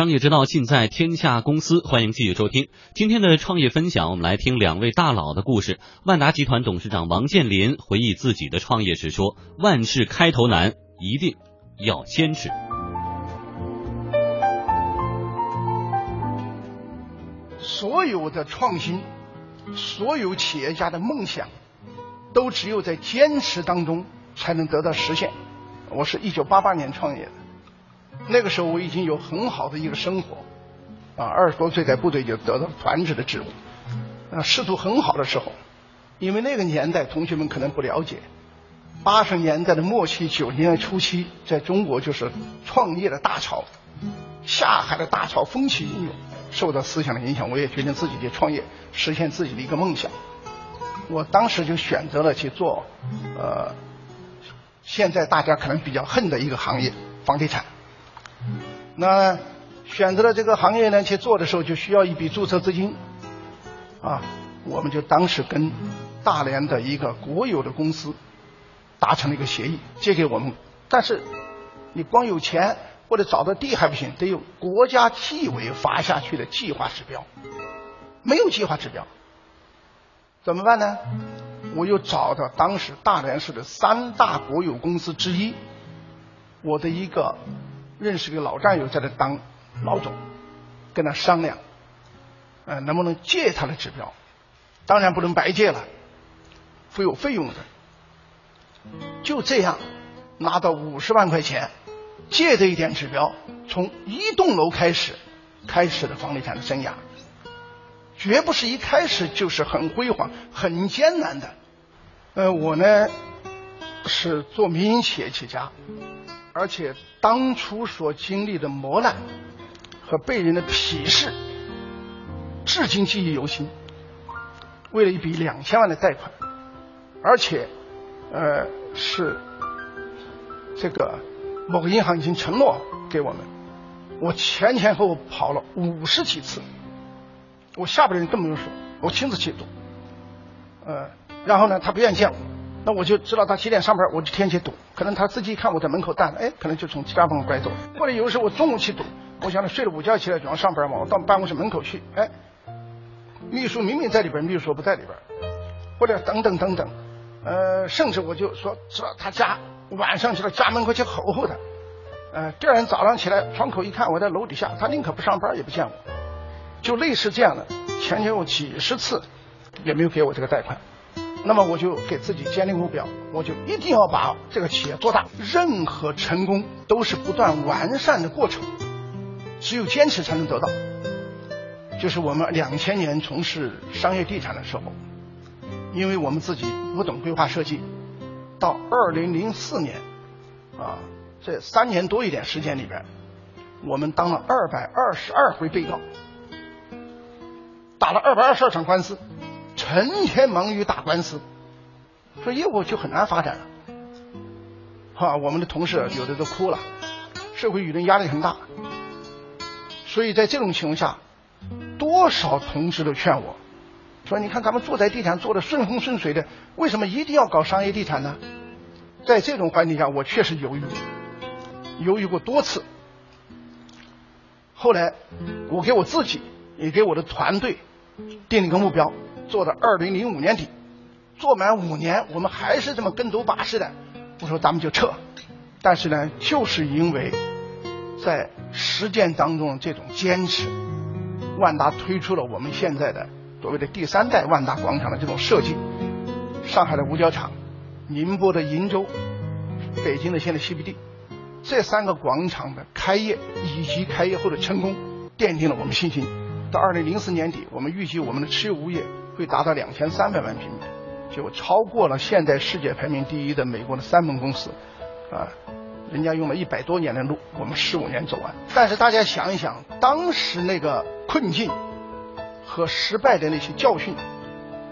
商业之道尽在天下公司，欢迎继续收听今天的创业分享。我们来听两位大佬的故事。万达集团董事长王健林回忆自己的创业时说：“万事开头难，一定要坚持。”所有的创新，所有企业家的梦想，都只有在坚持当中才能得到实现。我是一九八八年创业的。那个时候我已经有很好的一个生活，啊，二十多岁在部队就得到团职的职务，啊，仕途很好的时候，因为那个年代同学们可能不了解，八十年代的末期九十年代初期，在中国就是创业的大潮，下海的大潮风起云涌，受到思想的影响，我也决定自己去创业，实现自己的一个梦想。我当时就选择了去做，呃，现在大家可能比较恨的一个行业——房地产。那选择了这个行业呢，去做的时候就需要一笔注册资金，啊，我们就当时跟大连的一个国有的公司达成了一个协议，借给我们。但是你光有钱或者找到地还不行，得有国家纪委发下去的计划指标，没有计划指标，怎么办呢？我又找到当时大连市的三大国有公司之一，我的一个。认识个老战友在这当老总，跟他商量，呃，能不能借他的指标？当然不能白借了，会有费用的。就这样拿到五十万块钱，借这一点指标，从一栋楼开始，开始了房地产的生涯。绝不是一开始就是很辉煌、很艰难的。呃，我呢是做民营企业起家。而且当初所经历的磨难和被人的鄙视，至今记忆犹新。为了一笔两千万的贷款，而且呃是这个某个银行已经承诺给我们，我前前后后跑了五十几次，我下边的人更不用说，我亲自去赌，呃，然后呢，他不愿意见我。那我就知道他几点上班，我就天天去赌。可能他自己一看我在门口站着，哎，可能就从其他方向拐走。或者有时候我中午去堵，我想着睡了午觉起来总要上班嘛，我到办公室门口去，哎，秘书明明在里边，秘书说不在里边，或者等等等等，呃，甚至我就说知道他家晚上去了家门口去吼吼他，呃，第二天早上起来窗口一看我在楼底下，他宁可不上班也不见我，就类似这样的，前前后几十次也没有给我这个贷款。那么我就给自己建立目标，我就一定要把这个企业做大。任何成功都是不断完善的过程，只有坚持才能得到。就是我们两千年从事商业地产的时候，因为我们自己不懂规划设计，到二零零四年，啊，这三年多一点时间里边，我们当了二百二十二回被告，打了二百二十二场官司。成天忙于打官司，说业务就很难发展了。哈，我们的同事有的都哭了，社会舆论压力很大。所以在这种情况下，多少同事都劝我，说你看咱们住宅地产做的顺风顺水的，为什么一定要搞商业地产呢？在这种环境下，我确实犹豫，犹豫过多次。后来，我给我自己也给我的团队定了一个目标。做到二零零五年底，做满五年，我们还是这么跟走把式的。我说咱们就撤。但是呢，就是因为在实践当中这种坚持，万达推出了我们现在的所谓的第三代万达广场的这种设计。上海的五角场、宁波的鄞州、北京的现在 CBD，这三个广场的开业以及开业后的成功，奠定了我们信心。到二零零四年底，我们预计我们的持有物业。会达到两千三百万平米，就超过了现在世界排名第一的美国的三门公司，啊，人家用了一百多年的路，我们十五年走完。但是大家想一想，当时那个困境和失败的那些教训，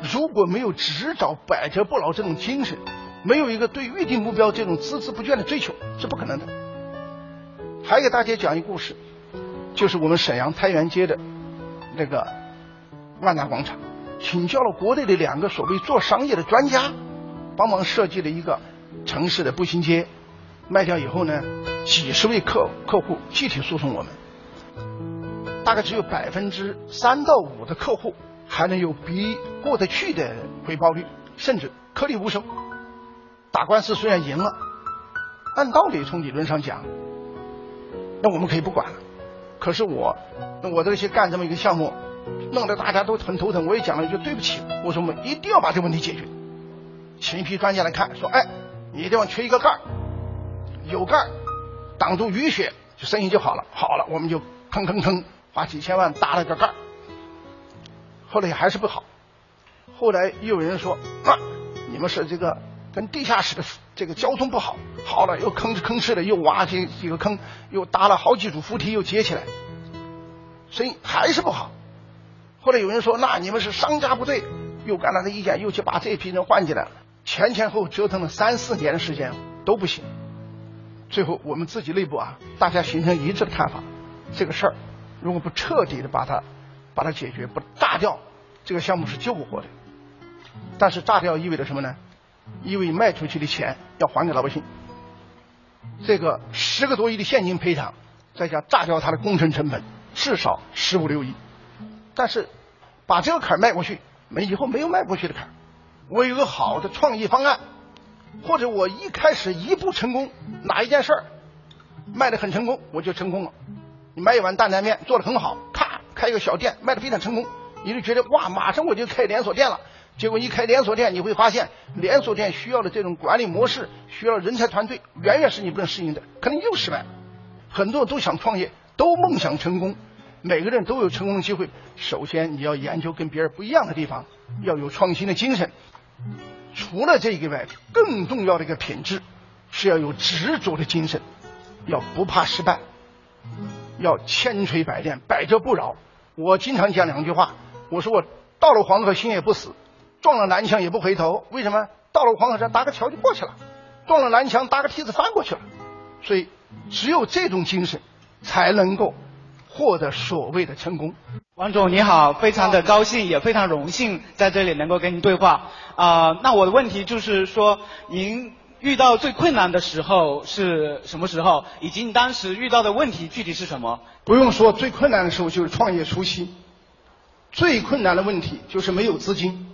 如果没有执找百折不挠这种精神，没有一个对预定目标这种孜孜不倦的追求，是不可能的。还给大家讲一故事，就是我们沈阳太原街的那个万达广场。请教了国内的两个所谓做商业的专家，帮忙设计了一个城市的步行街。卖掉以后呢，几十位客客户集体诉讼我们，大概只有百分之三到五的客户还能有比过得去的回报率，甚至颗粒无收。打官司虽然赢了，按道理从理论上讲，那我们可以不管了。可是我，我这些干这么一个项目，弄得大家都很头疼。我也讲了一句对不起，我说我们一定要把这个问题解决。请一批专家来看，说，哎，你地方缺一个盖儿，有盖儿挡住雨雪，就生意就好了。好了，我们就吭吭吭花几千万搭了个盖儿。后来还是不好，后来又有人说，啊，你们是这个跟地下室的这个交通不好。好了，又吭哧吭哧的又挖几几个坑，又搭了好几组扶梯，又接起来，生意还是不好。后来有人说，那你们是商家不对，又干了的意见，又去把这批人换进来了。前前后后折腾了三四年的时间都不行，最后我们自己内部啊，大家形成一致的看法，这个事儿如果不彻底的把它把它解决，不炸掉，这个项目是救不活的。但是炸掉意味着什么呢？意味卖出去的钱要还给老百姓，这个十个多亿的现金赔偿，再加炸掉它的工程成本，至少十五六亿。但是把这个坎儿迈过去，没以后没有迈过去的坎儿。我有个好的创意方案，或者我一开始一步成功，哪一件事儿卖的很成功，我就成功了。你卖一碗担担面做的很好，咔开一个小店卖的非常成功，你就觉得哇，马上我就开连锁店了。结果一开连锁店，你会发现连锁店需要的这种管理模式，需要人才团队，远远是你不能适应的，可能又失败。很多人都想创业，都梦想成功，每个人都有成功的机会。首先你要研究跟别人不一样的地方，要有创新的精神。除了这个外，更重要的一个品质是要有执着的精神，要不怕失败，要千锤百炼，百折不挠。我经常讲两句话，我说我到了黄河心也不死，撞了南墙也不回头。为什么？到了黄河上搭个桥就过去了，撞了南墙搭个梯子翻过去了。所以，只有这种精神，才能够。获得所谓的成功，王总你好，非常的高兴，也非常荣幸在这里能够跟您对话啊。那我的问题就是说，您遇到最困难的时候是什么时候，以及你当时遇到的问题具体是什么？不用说，最困难的时候就是创业初期，最困难的问题就是没有资金。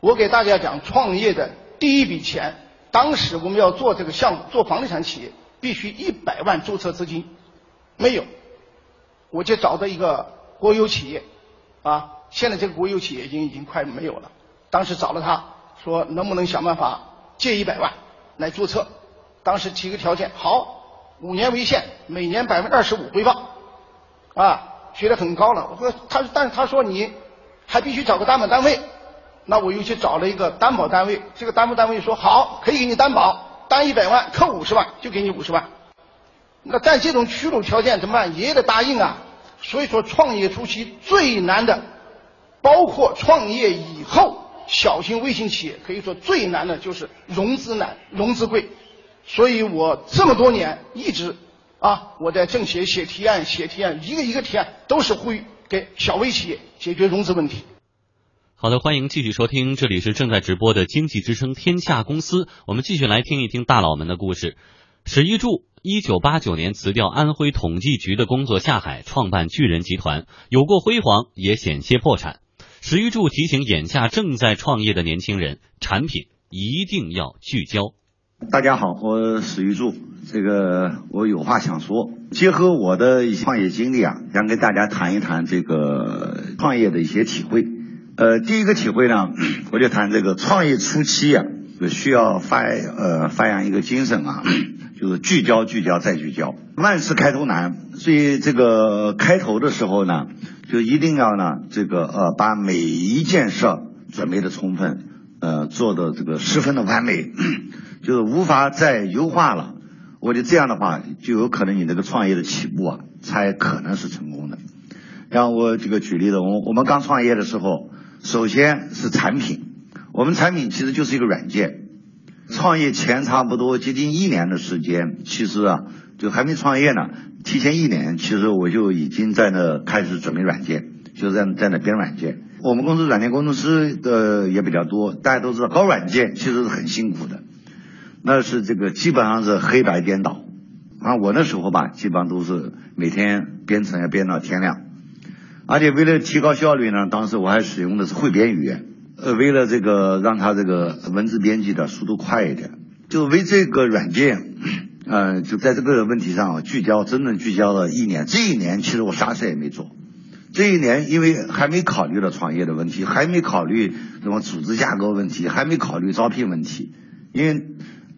我给大家讲，创业的第一笔钱，当时我们要做这个项目，做房地产企业，必须一百万注册资金，没有。我就找到一个国有企业，啊，现在这个国有企业已经已经快没有了。当时找了他说能不能想办法借一百万来注册，当时提个条件，好，五年为限，每年百分之二十五回报，啊，学的很高了。我说他，但是他说你还必须找个担保单位，那我又去找了一个担保单位，这个担保单位说好，可以给你担保，担一百万，扣五十万，就给你五十万。那但这种屈辱条件怎么办？也得答应啊。所以说，创业初期最难的，包括创业以后小型微型企业，可以说最难的就是融资难、融资贵。所以我这么多年一直啊，我在政协写提案、写提案，一个一个提案都是呼吁给小微企业解决融资问题。好的，欢迎继续收听，这里是正在直播的经济之声天下公司，我们继续来听一听大佬们的故事。史玉柱。一九八九年辞掉安徽统计局的工作下海，创办巨人集团，有过辉煌，也险些破产。史玉柱提醒眼下正在创业的年轻人，产品一定要聚焦。大家好，我史玉柱，这个我有话想说，结合我的创业经历啊，想跟大家谈一谈这个创业的一些体会。呃，第一个体会呢，我就谈这个创业初期啊，需要发呃发扬一个精神啊。就是聚焦、聚焦再聚焦，万事开头难，所以这个开头的时候呢，就一定要呢，这个呃，把每一件事准备的充分，呃，做的这个十分的完美，就是无法再优化了。我觉得这样的话，就有可能你这个创业的起步啊，才可能是成功的。让我这个举例子，我我们刚创业的时候，首先是产品，我们产品其实就是一个软件。创业前差不多接近一年的时间，其实啊，就还没创业呢。提前一年，其实我就已经在那开始准备软件，就在在那编软件。我们公司软件工程师的也比较多，大家都知道搞软件其实是很辛苦的，那是这个基本上是黑白颠倒。啊，我那时候吧，基本上都是每天编程要编到天亮，而且为了提高效率呢，当时我还使用的是汇编语言，呃，为了这个让他这个文字编辑的速度快一点，就为这个软件，呃，就在这个问题上聚焦，真正聚焦了一年。这一年其实我啥事也没做，这一年因为还没考虑到创业的问题，还没考虑什么组织架构问题，还没考虑招聘问题，因为。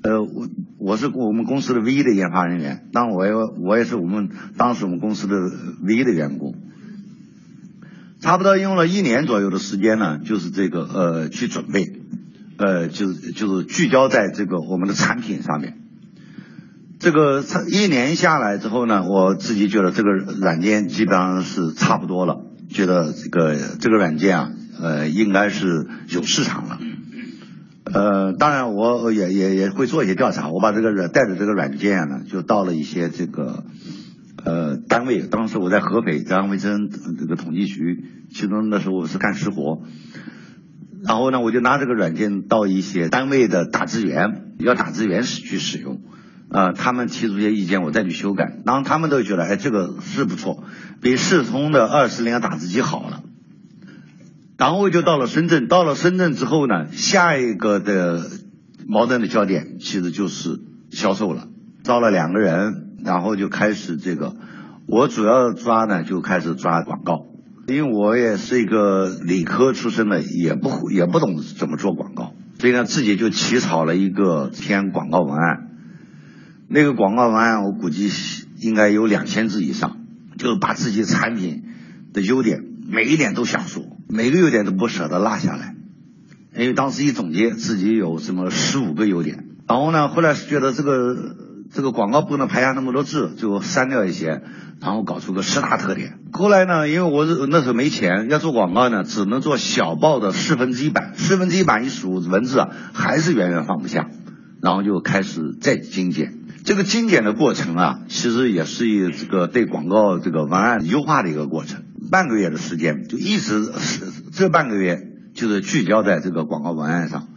呃，我我是我们公司的唯一的研发人员，当我也我也是我们当时我们公司的唯一的员工，差不多用了一年左右的时间呢，就是这个呃去准备，呃就是就是聚焦在这个我们的产品上面，这个一年下来之后呢，我自己觉得这个软件基本上是差不多了，觉得这个这个软件啊，呃应该是有市场了。呃，当然，我也也也会做一些调查。我把这个软带着这个软件呢，就到了一些这个呃单位。当时我在合肥中央卫生这个统计局，其中那时候我是干实活。然后呢，我就拿这个软件到一些单位的打字员，要打字员去使用。啊，他们提出一些意见，我再去修改。然后他们都觉得，哎，这个是不错，比世通的二十铃打字机好了。然后就到了深圳，到了深圳之后呢，下一个的矛盾的焦点其实就是销售了。招了两个人，然后就开始这个，我主要抓呢就开始抓广告，因为我也是一个理科出身的，也不也不懂怎么做广告，所以呢自己就起草了一个篇广告文案。那个广告文案我估计应该有两千字以上，就是把自己产品的优点每一点都想说。每个优点都不舍得落下来，因为当时一总结自己有什么十五个优点，然后呢，后来是觉得这个这个广告不能排下那么多字，就删掉一些，然后搞出个十大特点。后来呢，因为我那时候没钱，要做广告呢，只能做小报的四分之一版，四分之一版一数文字啊，还是远远放不下，然后就开始再精简。这个精简的过程啊，其实也是一这个对广告这个文案优化的一个过程。半个月的时间，就一直是这半个月就是聚焦在这个广告文案上，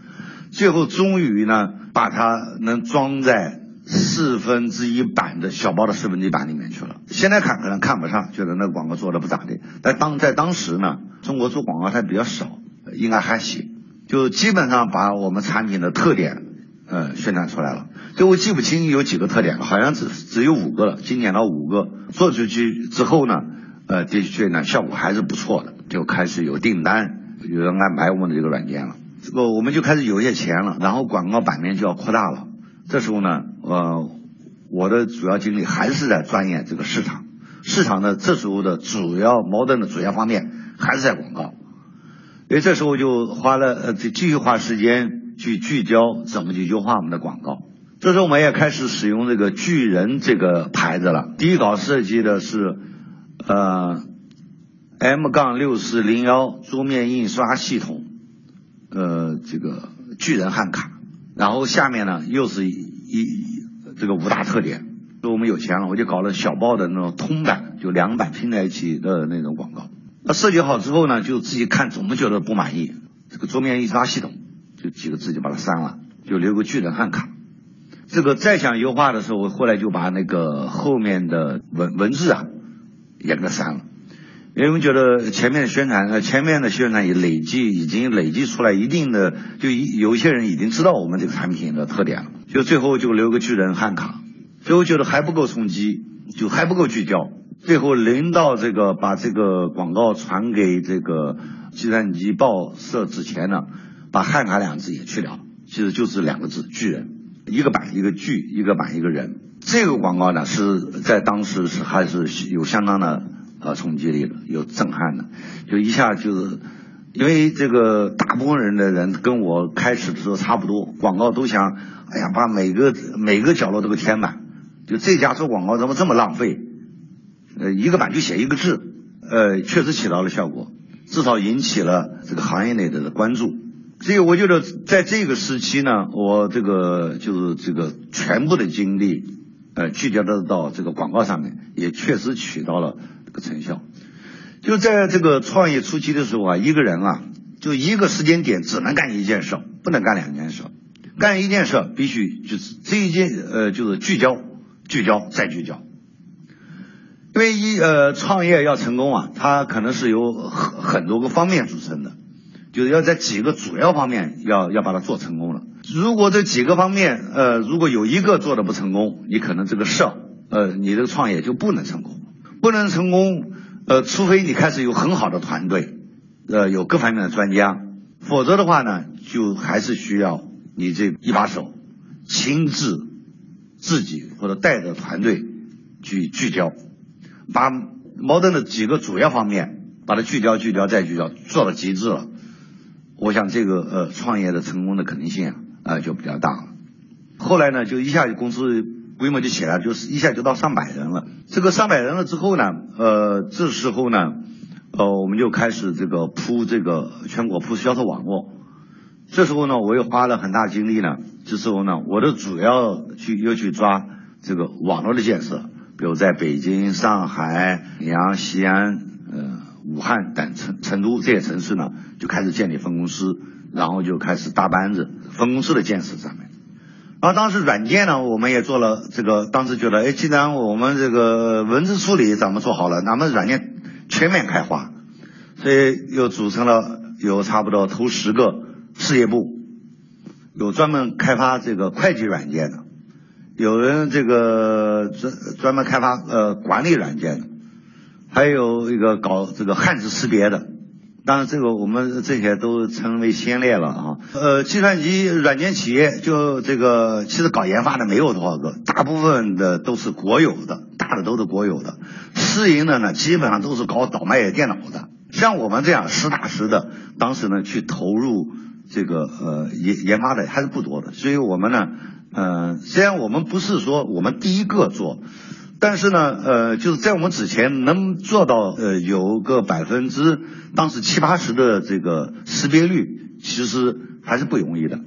最后终于呢把它能装在四分之一版的小报的四分之一版里面去了。现在看可能看不上，觉得那个广告做的不咋地。但当在当时呢，中国做广告还比较少，应该还行，就基本上把我们产品的特点呃宣传出来了。就我记不清有几个特点了，好像只只有五个了，精简到五个。做出去之后呢？呃，的确呢，效果还是不错的，就开始有订单，有人来买我们的这个软件了。这个我们就开始有一些钱了，然后广告版面就要扩大了。这时候呢，呃，我的主要精力还是在钻研这个市场。市场的这时候的主要矛盾的主要方面还是在广告，所以这时候就花了呃，继续花时间去聚焦怎么去优化我们的广告。这时候我们也开始使用这个巨人这个牌子了。第一稿设计的是。呃，M 杠六四零幺桌面印刷系统，呃，这个巨人汉卡，然后下面呢又是一这个五大特点。说我们有钱了，我就搞了小报的那种通版，就两版拼在一起的那种广告。那设计好之后呢，就自己看总么觉得不满意，这个桌面印刷系统就几个字就把它删了，就留个巨人汉卡。这个再想优化的时候，我后来就把那个后面的文文字啊。也给它删了，因为我觉得前面的宣传，呃，前面的宣传也累计已经累计出来一定的，就有一些人已经知道我们这个产品的特点了，就最后就留个巨人汉卡，最后觉得还不够冲击，就还不够聚焦，最后临到这个把这个广告传给这个计算机报社之前呢，把汉卡两字也去掉，其实就是两个字巨人，一个版一个巨，一个版一个人。这个广告呢，是在当时是还是有相当的呃冲击力的，有震撼的，就一下就是，因为这个大部分人的人跟我开始的时候差不多，广告都想，哎呀，把每个每个角落都给填满，就这家做广告怎么这么浪费？呃，一个版就写一个字，呃，确实起到了效果，至少引起了这个行业内的关注。所以我觉得在这个时期呢，我这个就是这个全部的精力。呃，聚焦的到这个广告上面，也确实起到了个成效。就在这个创业初期的时候啊，一个人啊，就一个时间点只能干一件事，不能干两件事。干一件事必须就是这一件，呃，就是聚焦，聚焦再聚焦。因为一呃创业要成功啊，它可能是由很很多个方面组成的，就是要在几个主要方面要要把它做成功了。如果这几个方面呃如果有一个做的不成功，你可能这个事儿呃你这个创业就不能成功，不能成功呃除非你开始有很好的团队，呃有各方面的专家，否则的话呢就还是需要你这一把手亲自自己或者带着团队去聚焦。把矛盾的几个主要方面，把它聚焦、聚焦再聚焦，做到极致了。我想这个呃创业的成功的可能性啊，呃就比较大了。后来呢，就一下子公司规模就起来，就是一下就到上百人了。这个上百人了之后呢，呃，这时候呢，呃，我们就开始这个铺这个全国铺销售网络。这时候呢，我又花了很大精力呢。这时候呢，我的主要去又去抓这个网络的建设。比如在北京、上海、沈阳、西安、呃、武汉等成成都这些城市呢，就开始建立分公司，然后就开始搭班子，分公司的建设上面。然后当时软件呢，我们也做了这个，当时觉得，哎，既然我们这个文字处理咱们做好了，那么软件全面开发，所以又组成了有差不多头十个事业部，有专门开发这个会计软件的。有人这个专专门开发呃管理软件的，还有一个搞这个汉字识别的，当然这个我们这些都成为先烈了啊。呃，计算机软件企业就这个其实搞研发的没有多少个，大部分的都是国有的，大的都是国有的，私营的呢基本上都是搞倒卖电脑的。像我们这样实打实的，当时呢去投入这个呃研研发的还是不多的，所以我们呢。嗯，虽然我们不是说我们第一个做，但是呢，呃，就是在我们之前能做到呃有个百分之当时七八十的这个识别率，其实还是不容易的。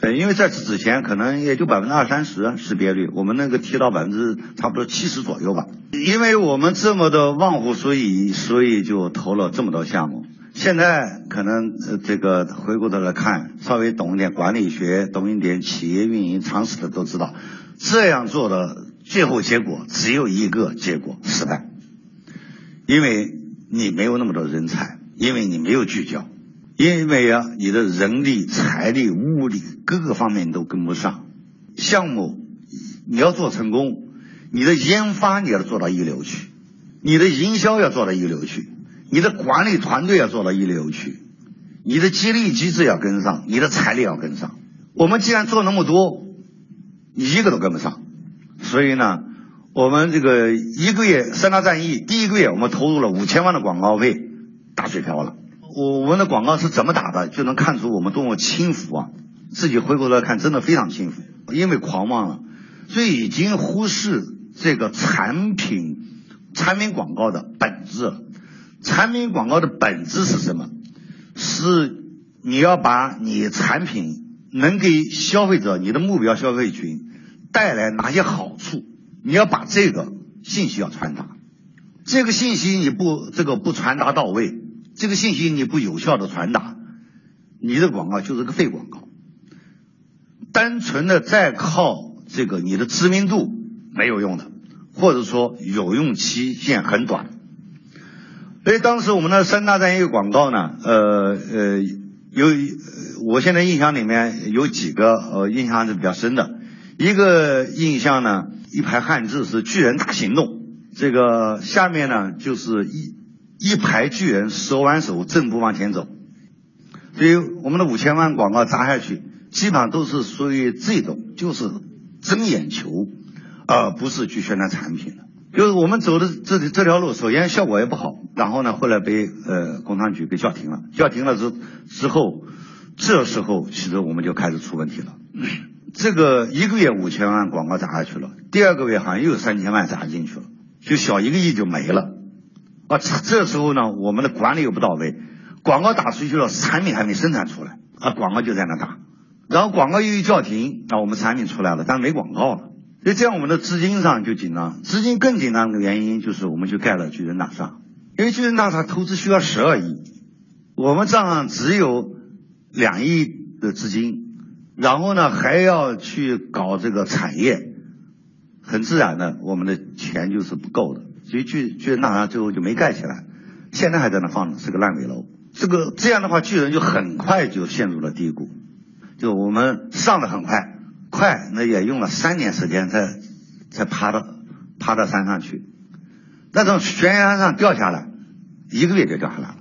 呃，因为在此之前可能也就百分之二三十识别率，我们那个提到百分之差不多七十左右吧。因为我们这么的忘乎所以，所以就投了这么多项目。现在可能这个回过头来看，稍微懂一点管理学、懂一点企业运营常识的都知道，这样做的最后结果只有一个结果：失败。因为你没有那么多人才，因为你没有聚焦，因为啊你的人力、财力、物力各个方面都跟不上。项目你要做成功，你的研发你要做到一流去，你的营销要做到一流去。你的管理团队要做到一流去，你的激励机制要跟上，你的财力要跟上。我们既然做那么多，一个都跟不上，所以呢，我们这个一个月三大战役，第一个月我们投入了五千万的广告费，打水漂了。我我们的广告是怎么打的，就能看出我们多么轻浮啊！自己回过头来看，真的非常轻浮，因为狂妄了，所以已经忽视这个产品产品广告的本质。产品广告的本质是什么？是你要把你产品能给消费者、你的目标消费群带来哪些好处？你要把这个信息要传达。这个信息你不这个不传达到位，这个信息你不有效的传达，你的广告就是个废广告。单纯的再靠这个你的知名度没有用的，或者说有用期限很短。所以当时我们的三大战役广告呢，呃呃，有我现在印象里面有几个呃印象是比较深的，一个印象呢，一排汉字是“巨人大行动”，这个下面呢就是一一排巨人手挽手正步往前走，所以我们的五千万广告砸下去，基本上都是属于这种，就是争眼球，而不是去宣传产品的。就是我们走的这这条路，首先效果也不好，然后呢，后来被呃工商局给叫停了。叫停了之之后，这时候其实我们就开始出问题了。这个一个月五千万广告砸下去了，第二个月好像又有三千万砸进去了，就小一个亿就没了。啊，这时候呢，我们的管理又不到位，广告打出去了，产品还没生产出来，啊，广告就在那打，然后广告又一叫停，那我们产品出来了，但没广告了。所以这样，我们的资金上就紧张。资金更紧张的原因就是我们去盖了巨人大厦，因为巨人大厦投资需要十二亿，我们账上只有两亿的资金，然后呢还要去搞这个产业，很自然的，我们的钱就是不够的，所以巨巨人大厦最后就没盖起来，现在还在那放着，是个烂尾楼。这个这样的话，巨人就很快就陷入了低谷，就我们上的很快，快那也用了三年时间才才爬到爬到山上去，那从悬崖上掉下来，一个月就掉下来了。